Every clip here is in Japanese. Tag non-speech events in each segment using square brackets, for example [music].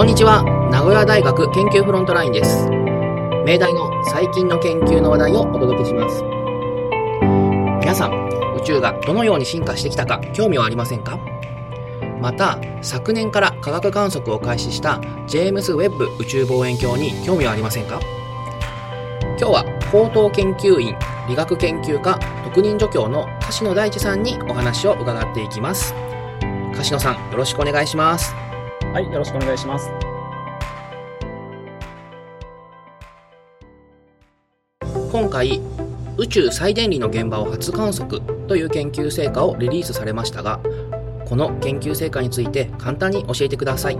こんにちは。名古屋大学研究フロントラインです。命題の最近の研究の話題をお届けします。皆さん宇宙がどのように進化してきたか興味はありませんか？また昨年から科学観測を開始したジェームス・ウェッブ宇宙望遠鏡に興味はありませんか？今日は高等研究員理学研究科特任助教の樫野大地さんにお話を伺っていきます。樫野さんよろしくお願いします。はい、よろしくお願いします。今回宇宙再電離の現場を初観測という研究成果をリリースされましたがこの研究成果について簡単に教えてください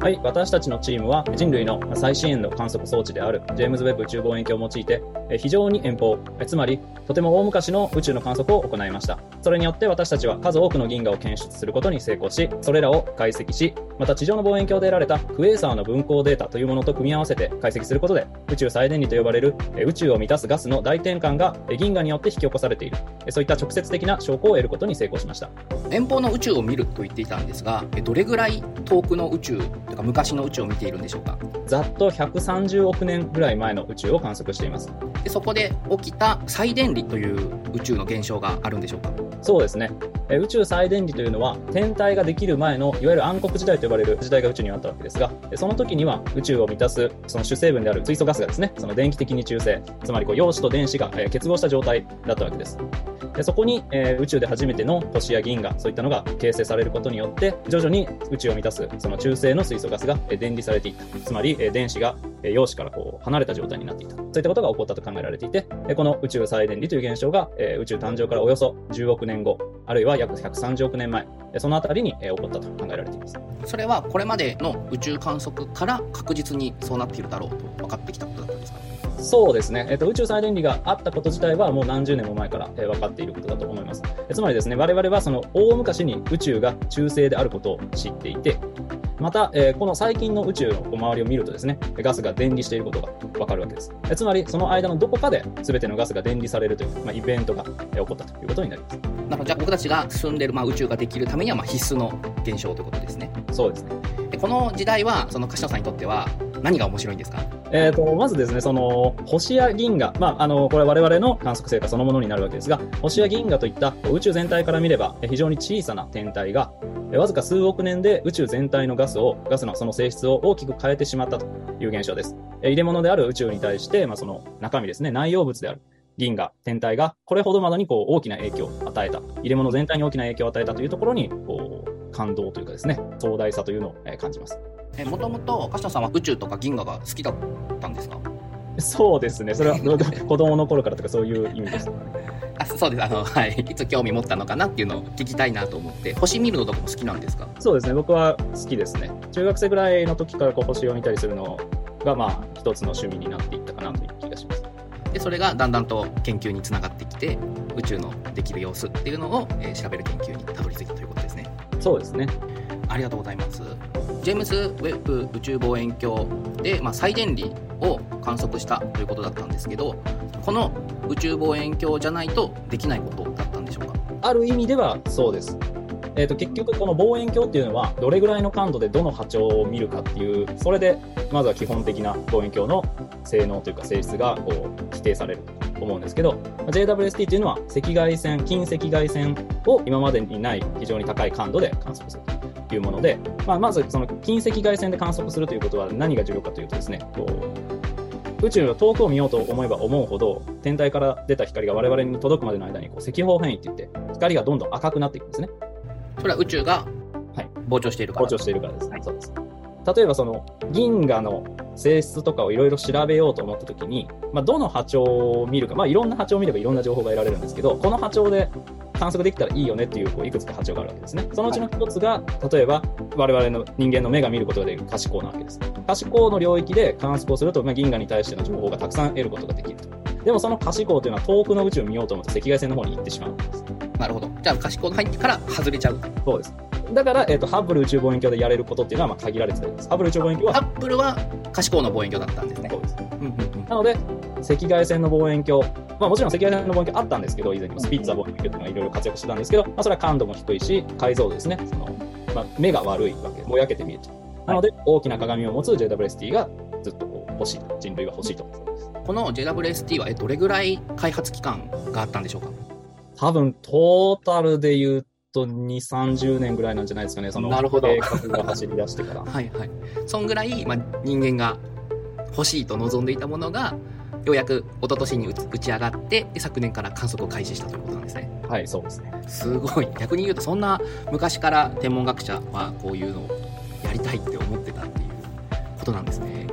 はい、私たちのチームは人類の最新鋭の観測装置であるジェームズ・ウェッブ宇宙望遠鏡を用いてえ非常に遠方、えつまりとても大昔の宇宙の観測を行いました。それによって私たちは数多くの銀河を検出することに成功し、それらを解析し、また地上の望遠鏡で得られたクエーサーの分光データというものと組み合わせて解析することで、宇宙再電離と呼ばれるえ宇宙を満たすガスの大転換がえ銀河によって引き起こされている、えそういった直接的な証拠を得ることに成功しました。遠方の宇宙を見ると言っていたんですがえどれぐらい遠くの宇宙とか昔の宇宙を見ているんでしょうか？ざっと130億年ぐらい前の宇宙を観測しています。でそこで起きた再電離という宇宙の現象があるんでしょうか？そうですね。え宇宙再電離というのは、天体ができる前の、いわゆる暗黒時代と呼ばれる時代が宇宙にあったわけですが、その時には宇宙を満たす、その主成分である水素ガスがですね、その電気的に中性、つまりこう陽子と電子が、え結合した状態だったわけです。でそこに、えー宇宙で初めての星や銀河、そういったのが形成されることによって、徐々に宇宙を満たす、その中性の水素ガスが、え電離されていった。つまり、え電子が、え陽子からこう離れた状態になっていた。そういったことが起こったと考えられていて、えこの宇宙再電離という現象が、えー宇宙誕生からおよそ10億年後、あるいは約130億年前、えそのあたりに、え起こったと考えられています。それはこれまでの宇宙観測から確実にそうなっているだろうと分かってきたことだったんですか？そうですね、えっと、宇宙再電離があったこと自体はもう何十年も前から、えー分かっていることだと思います。えつまりですね、我々はその大昔に宇宙が中性であることを知っていて、また、えーこの最近の宇宙の周りを見るとですね、ガスが電離していることがわかるわけです。えつまり、その間のどこかで全てのガスが電離されるという、まあ、イベントが、えー起こったということになります。なのでじゃあ僕たちが住んでる、まあ、宇宙ができるためにはまあ必須の現象ということですねそうですね。でこの時代はその柏野さんにとっては何が面白いんですか？えー、とまずですね、その星や銀河、まあ、あのこれは我々の観測成果そのものになるわけですが、星や銀河といった宇宙全体から見ればえ非常に小さな天体が、えわずか数億年で宇宙全体のガスを、ガスのその性質を大きく変えてしまったという現象です。え入れ物である宇宙に対して、まあ、その中身ですね、内容物である銀河、天体がこれほどまでにこう大きな影響を与えた、入れ物全体に大きな影響を与えたというところに、こう感動というかですね、壮大さというのをえ感じます。えもともと柏野さんは宇宙とか銀河が好きだったんですか？そうですね、それは [laughs] 子供の頃からとかそういう意味です。あそうです。あの、はい、いつ興味持ったのかなっていうのを聞きたいなと思って。星見るのとかも好きなんですか？そうですね、僕は好きですね。中学生ぐらいの時からこう星を見たりするのが、まあ、一つの趣味になっていったかなという気がします。でそれがだんだんと研究につながってきて宇宙のできる様子っていうのを、えー調べる研究にたどり着いたということですね。そうですね。ありがとうございます。ジェームズ・ウェッブ宇宙望遠鏡で、まあ、再電離を観測したということだったんですけどこの宇宙望遠鏡じゃないとできないことだったんでしょうか？ある意味ではそうです。えー、と結局、この望遠鏡っていうのは、どれぐらいの感度でどの波長を見るかっていう、それでまずは基本的な望遠鏡の性能というか性質がこう規定されると思うんですけど、JWST っていうのは赤外線、近赤外線を今までにない非常に高い感度で観測するというもので、まあ、まずその近赤外線で観測するということは何が重要かというとですね、こう宇宙の遠くを見ようと思えば思うほど、天体から出た光が我々に届くまでの間にこう赤方変異って言って、光がどんどん赤くなっていくんですね。それは宇宙がはい膨張しているから、膨張しているからです。そうです。例えばその銀河の性質とかをいろいろ調べようと思ったときに、まあ、どの波長を見るか、まあ、いろんな波長を見ればいろんな情報が得られるんですけど、この波長で観測できたらいいよねっていうこういくつか波長があるわけですね。そのうちの一つが、例えば我々の人間の目が見ることができる可視光なわけです。可視光の領域で観測をすると、まあ、銀河に対しての情報がたくさん得ることができると。でもその可視光というのは遠くの宇宙を見ようと思うと赤外線の方に行ってしまうんです。なるほどじゃあ可視光が入ってから外れちゃうそうです。だから、えっとハッブル宇宙望遠鏡でやれることっていうのはまあ限られてるんです。ハッブル宇宙望遠鏡はハッブルは可視光の望遠鏡だったんですねそうです。なので、赤外線の望遠鏡、まあ、もちろん赤外線の望遠鏡あったんですけど、以前にもスピッツァー望遠鏡というのがいろいろ活躍してたんですけど、まあ、それは感度も低いし、解像度ですね、そのまあ、目が悪いわけ、ぼやけて見えちゃう。なので、大きな鏡を持つ JWST がずっとこう欲しいと、人類が欲しいと。この JWST はえどれぐらい開発期間があったんでしょうか？多分、トータルで言うと2、30年ぐらいなんじゃないですかね、そのなるほど。計画が走り出してから。[laughs] はいはい。そんぐらい、まあ、人間が欲しいと望んでいたものが、ようやく一昨年に打ち上がって、で昨年から観測を開始したということなんですね。はい、そうですね。すごい。逆に言うと、そんな昔から天文学者はこういうのをやりたいって思ってたっていうことなんですね。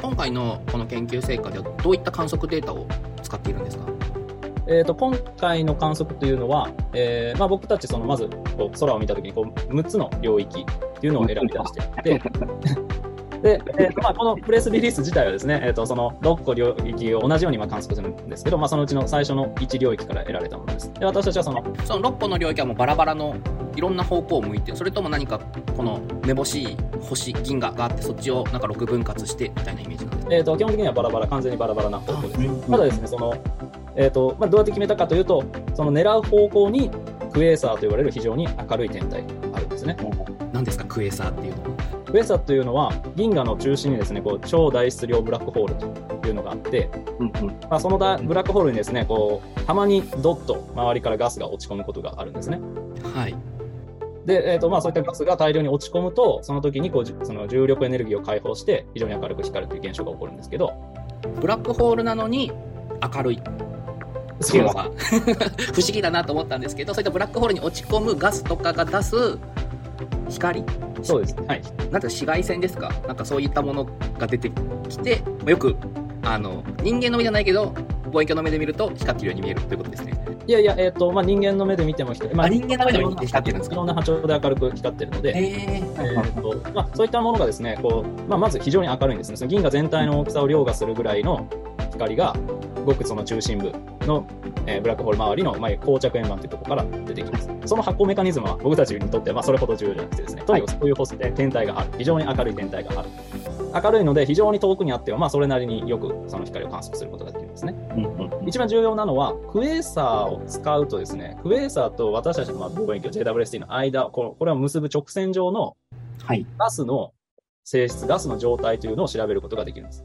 今回のこの研究成果ではどういった観測データを使っているんですか？えー、と今回の観測というのは、えーまあ、僕たちそのまずこう空を見たときにこう6つの領域っていうのを選び出していって、で、えーとまあ、このプレスリリース自体はですね、えー、とその6個領域を同じようにまあ観測するんですけど、まあ、そのうちの最初の1領域から得られたものです。で私たちはそのその6個の領域はもうバラバラのいろんな方向を向いてそれとも何かこのめぼしい星銀河があってそっちをなんか6分割してみたいなイメージなんですか？えー、と基本的にはバラバラ、完全にバラバラな方向です。うんただですね、そのえーとまあ、どうやって決めたかというと、その狙う方向にクエーサーと言われる非常に明るい天体があるんですね。何ですかクエーサーっていうのはクエーサーというのは銀河の中心にですねこう超大質量ブラックホールというのがあって、まあ、そのだブラックホールにですねこうたまにドッと周りからガスが落ち込むことがあるんですね。はい。で、えーとまあ、そういったガスが大量に落ち込むとその時にこうじその重力エネルギーを解放して非常に明るく光るという現象が起こるんですけど。ブラックホールなのに明るい。っていうのが [laughs] 不思議だなと思ったんですけどそういったブラックホールに落ち込むガスとかが出す光そうです、はい、なんか紫外線ですか？なんかそういったものが出てきてまあよくあの人間の目じゃないけど望遠鏡の目で見ると光ってるように見えるということですね。いやいや、えーとまあ、人間の目で見ても光、まあ人間の目でも光ってるんですか？いろんな波長で明るく光ってるので、えーとまあ、そういったものがですねこう、まあ、まず非常に明るいんですね、その銀河全体の大きさを凌駕するぐらいの光が、ごくその中心部の、えーブラックホール周りの、まあ、膠着円盤というところから出てきます。その発光メカニズムは僕たちにとってはまあそれほど重要じゃなくてですね、とにかくそういう星で天体がある、非常に明るい天体がある。明るいので非常に遠くにあっては、まあ、それなりによくその光を観測することができるんですね。一番重要なのは、クエーサーを使うとですね、クエーサーと私たちのまあ望遠鏡 JWST の間、このこれを結ぶ直線上のはいガスの性質、ガスの状態というのを調べることができるんです。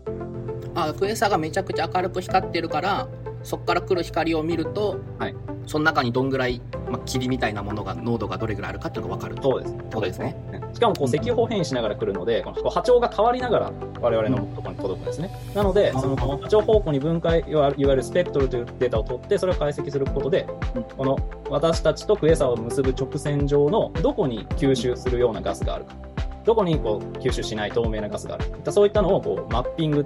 あクエーサーがめちゃくちゃ明るく光ってるからそこから来る光を見ると、はい。その中にどんぐらい、まあ、霧みたいなものが濃度がどれぐらいあるかっていうのが分かるそうです。ことですね。しかもこう赤方変異しながら来るので、このこう波長が変わりながら我々のところに届くんですね。なので、その波長方向に分解、いわゆるスペクトルというデータを取って、それを解析することで、この私たちとクエーサーを結ぶ直線上のどこに吸収するようなガスがあるか、どこにこう吸収しない透明なガスがあるか、そういったのをこうマッピング、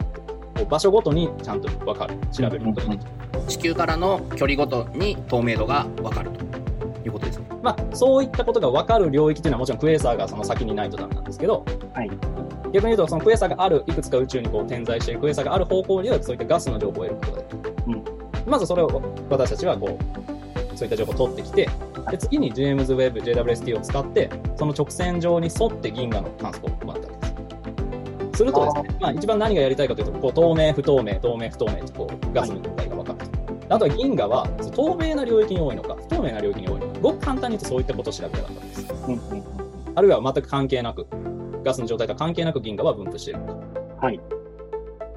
こう場所ごとにちゃんと分かる、調べることができる。地球からの距離ごとに透明度が分かるということですね。まあ、そういったことが分かる領域というのはもちろんクエーサーがその先にないとダメなんですけど、はい。逆に言うとそのクエーサーがあるいくつか宇宙にこう点在しているクエーサーがある方向にはそういったガスの情報を得ることができる、うん。まずそれを私たちはこうそういった情報を取ってきてで次に James Webb JWST を使ってその直線上に沿って銀河の観測を行ったわけですするとですね、まあ、一番何がやりたいかというとこう透明不透明透明不透明とこうガスの状態が分かるとあとは銀河は透明な領域に多いのか不透明な領域に多いのかごく簡単に言うとそういったことを調べたかったんですあるいは全く関係なく、ガスの状態と関係なく銀河は分布しているのか。はい。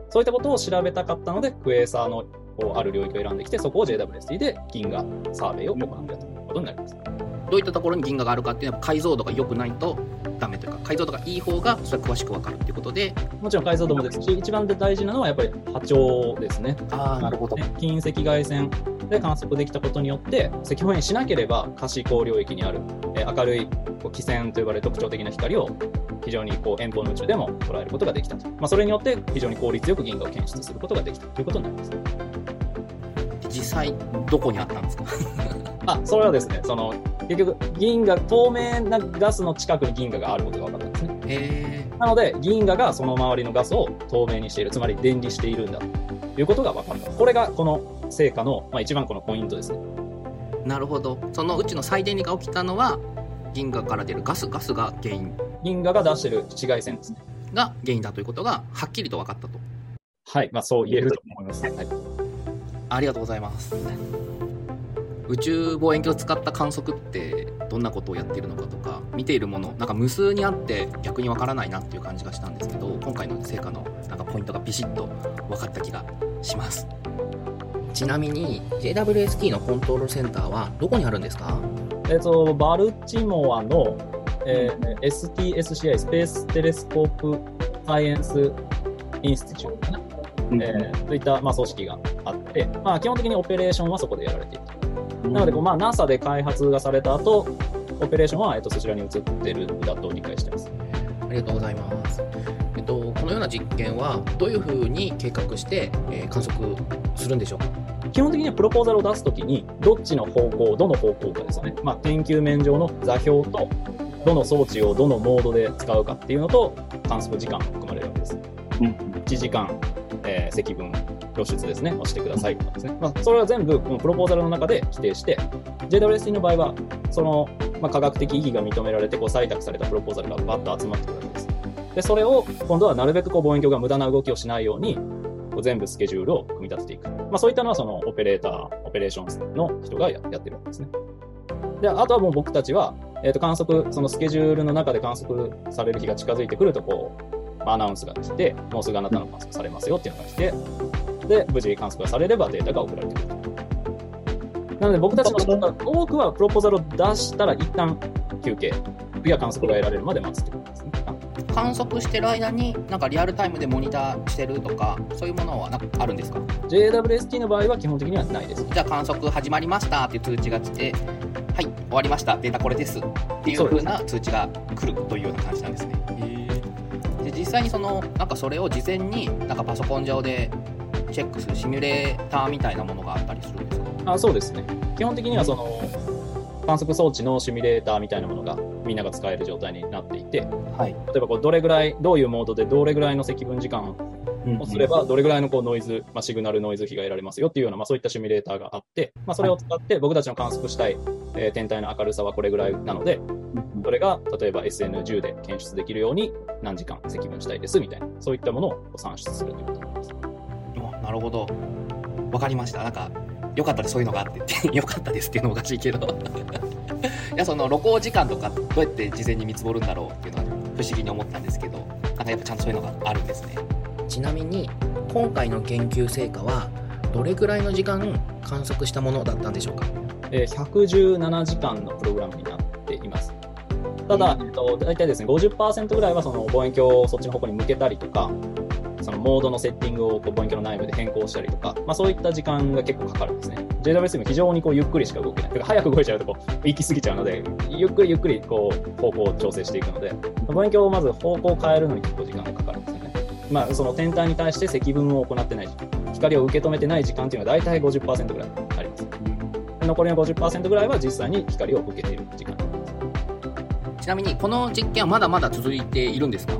そういったことを調べたかったので、クエーサーのこうある領域を選んできて、そこを JWST で銀河サーベイを行ったということになります。どういったところに銀河があるかっていうのは解像度が良くないとダメというか解像度がいい方がそれは詳しく分かるっていうことでもちろん解像度もですし、一番大事なのはやっぱり波長ですね。あなるほど。ね近赤外線で観測できたことによって、赤方変しなければ可視光領域にある、えー明るいこう基線と呼ばれる特徴的な光を非常にこう遠方の宇宙でも捉えることができたと。まあ、それによって非常に効率よく銀河を検出することができたということになります。実際どこにあったんですか？あ、それはですね、その、結局、銀河、透明なガスの近くに銀河があることが分かったんですね。へなので、銀河がその周りのガスを透明にしている、つまり電離しているんだということが分かった。これがこの成果の、まあ、一番このポイントですね。えなるほどそのうちの再電離が起きたのは銀河から出るガスガスが原因銀河が出している紫外線ですね。が原因だということがはっきりと分かったとはい、まあそう言えると思います。はい、ありがとうございます宇宙望遠鏡を使った観測ってどんなことをやっているのかとか見ているものなんか無数にあって逆にわからないなっていう感じがしたんですけど今回の成果のなんかポイントがビシッと分かった気がします。ちなみに JWST のコントロールセンターはどこにあるんですか？えっ、と、バルチモアの、えー STSCI、スペーステレスコープサイエンスインスティチュートかな、えーそういった、まあ、組織があって、まあ、基本的にオペレーションはそこでやられている。なので、こうまあ、NASA で開発がされた後、オペレーションは、えっと、そちらに移ってるんだと理解してます。ありがとうございます。えっと、このような実験はどういうふうに計画して、えー観測するんでしょうか？基本的にはプロポーザルを出すときに、どっちの方向、どの方向かですよね。まあ、研究面上の座標と、どの装置をどのモードで使うかっていうのと、観測時間が含まれるわけです。1時間、えー積分露出ですね、をしてくださいとかですね。まあ、それは全部、このプロポーザルの中で規定して、JWST の場合は、その、まあ、科学的意義が認められて、こう、採択されたプロポーザルがバッと集まってくるわけです。で、それを、今度はなるべくこう、望遠鏡が無駄な動きをしないように、こう全部スケジュールを組み立てていく。まあ、そういったのは、その、オペレーター、オペレーションの人がややってるわけですね。で、あとはもう僕たちは、えっ、と、観測、そのスケジュールの中で観測される日が近づいてくると、こう、アナウンスが来て、もうすぐあなたの観測されますよっていうのが来て、で、無事観測がされればデータが送られてくると。なので僕たちの多くはプロポーザルを出したら一旦休憩、や観測が得られるまで待つってことですね。観測してる間になんかリアルタイムでモニターしてるとかそういうものはなんかあるんですか？JWST の場合は基本的にはないです。じゃあ観測始まりましたっていう通知が来てはい終わりましたデータこれですっていう風な通知が来るというような感じなんですねで実際にそのなんかそれを事前になんかパソコン上でチェックするシミュレーターみたいなものがあったりするんですか？あそうですね。基本的にはその観測装置のシミュレーターみたいなものがみんなが使える状態になっていて、はい例えばこうどれぐらい、どういうモードでどれぐらいの積分時間をすれば、どれぐらいのこうノイズ、まあ、シグナルノイズ比が得られますよっていうような、まあ、そういったシミュレーターがあって、まあ、それを使って僕たちの観測したい、えー天体の明るさはこれぐらいなので、それが例えば SN10 で検出できるように何時間積分したいですみたいな、そういったものを算出するということになります。おなるほど。わかりました。なんかよかったですそういうのがあってってよかったですっていうのもおかしいけど。[laughs] いやその露光時間とかどうやって事前に見積もるんだろうっていうのは不思議に思ったんですけどなんかやっぱちゃんとそういうのがあるんですね。ちなみに今回の研究成果はどれくらいの時間観測したものだったんでしょうか？えー117時間のプログラムになっています。ただ、えっと、大体ですね、50%ぐらいはその望遠鏡をそっちの方向に向けたりとか、そのモードのセッティングをこう望遠鏡の内部で変更したりとか、まあ、そういった時間が結構かかるんですね。JWS も非常にこうゆっくりしか動けない。てか早く動いちゃうとこう行き過ぎちゃうので、ゆっくりゆっくりこう方向を調整していくので、望遠鏡をまず方向を変えるのに結構時間がかかるんですよね。まあ、その天体に対して積分を行ってない時間、光を受け止めてない時間っていうのは大体50%ぐらいあります。残りの50%ぐらいは実際に光を受けている時間ちなみにこの実験はまだまだ続いているんですか？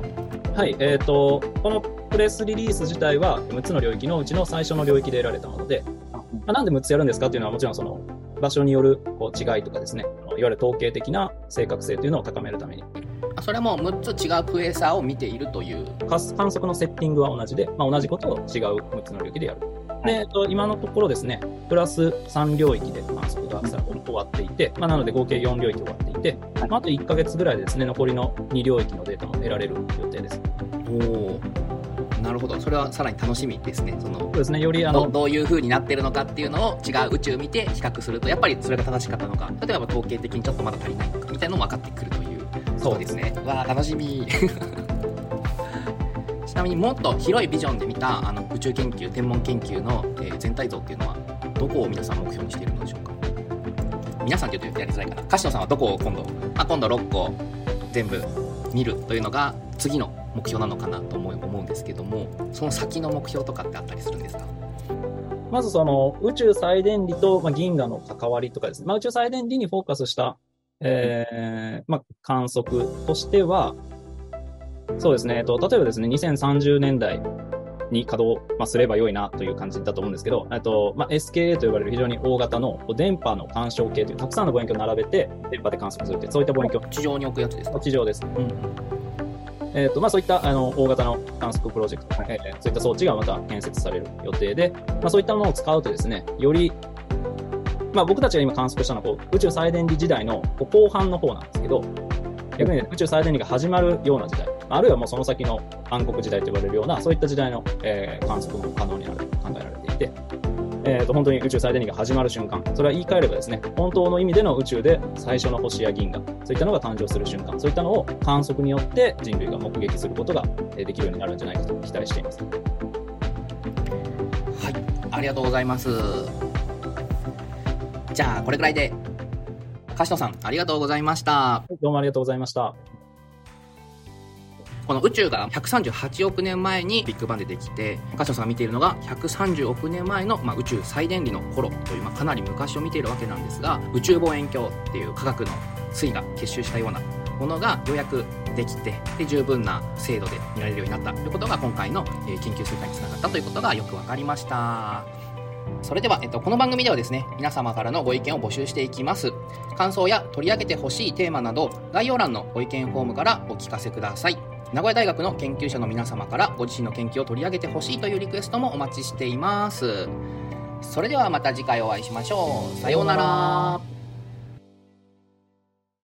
はい、えー、とこのプレスリリース自体は6つの領域のうちの最初の領域で得られたもので、まあ、なんで6つやるんですかっていうのはもちろんその場所によるこう違いとかですねいわゆる統計的な正確性というのを高めるために。あそれも6つ違うクエーサーを見ているという。観観測のセッティングは同じで、まあ、同じことを違う6つの領域でやる。で、えっと、今のところですね、プラス3領域で観測がさ終わっていて、まあ、なので合計4領域終わっていて、まあ、あと1ヶ月ぐらいでですね、残りの2領域のデータも得られる予定です。おおなるほど。それはさらに楽しみですね。そのそうですね、よりあの、どどういう風になってるのかっていうのを違う宇宙見て比較するとやっぱりそれが正しかったのか。例えば統計的にちょっとまだ足りないのかみたいなのも分かってくるというそうですね。わあ楽しみ。[laughs] ちなみにもっと広いビジョンで見たあの宇宙研究天文研究の、えー全体像っていうのはどこを皆さん目標にしているのでしょうか？皆さんって言うとやりづらいかな。柏野さんはどこを今度、まあ、今度6個全部見るというのが次の目標なのかなと思う思うんですけどもその先の目標とかってあったりするんですか？まずその宇宙再電離と、まあ、銀河の関わりとかですね、まあ、宇宙再電離にフォーカスした、えーまあ、観測としては、そうですね、えっと、例えばですね、2030年代に稼働、まあ、すれば良いなという感じだと思うんですけど、えっとまあ、SKA と呼ばれる非常に大型の電波の干渉計というたくさんの望遠鏡を並べて電波で観測するという、そういった望遠鏡、地上に置くやつですか？地上です。うんえーとまあ、そういったあの大型の観測プロジェクト、えーそういった装置がまた建設される予定で、まあ、そういったものを使うとですね、より、まあ、僕たちが今観測したのはこう宇宙再電離時代の後半の方なんですけど、逆に、ね、宇宙最電離が始まるような時代、あるいはもうその先の暗黒時代と言われるような、そういった時代の、えー、観測も可能になると考えられていて、えーと、本当に宇宙最電離が始まる瞬間、それは言い換えればですね、本当の意味での宇宙で最初の星や銀河、そういったのが誕生する瞬間、そういったのを観測によって人類が目撃することができるようになるんじゃないかと期待しています。はい、ありがとうございます。じゃあ、これくらいで、柏野さん、ありがとうございました。どうもありがとうございました。この宇宙が138億年前にビッグバンでできて、カショさんが見ているのが130億年前の、まあ、宇宙最電離の頃という、まあ、かなり昔を見ているわけなんですが、宇宙望遠鏡っていう科学の推が結集したようなものがようやくできてで十分な精度で見られるようになったということが今回の、え研究成果につながったということがよく分かりました。それでは、えっと、この番組ではですね、皆様からのご意見を募集していきます。感想や取り上げてほしいテーマなど、概要欄のご意見フォームからお聞かせください。名古屋大学の研究者の皆様からご自身の研究を取り上げてほしいというリクエストもお待ちしています。それではまた次回お会いしましょう。さようなら。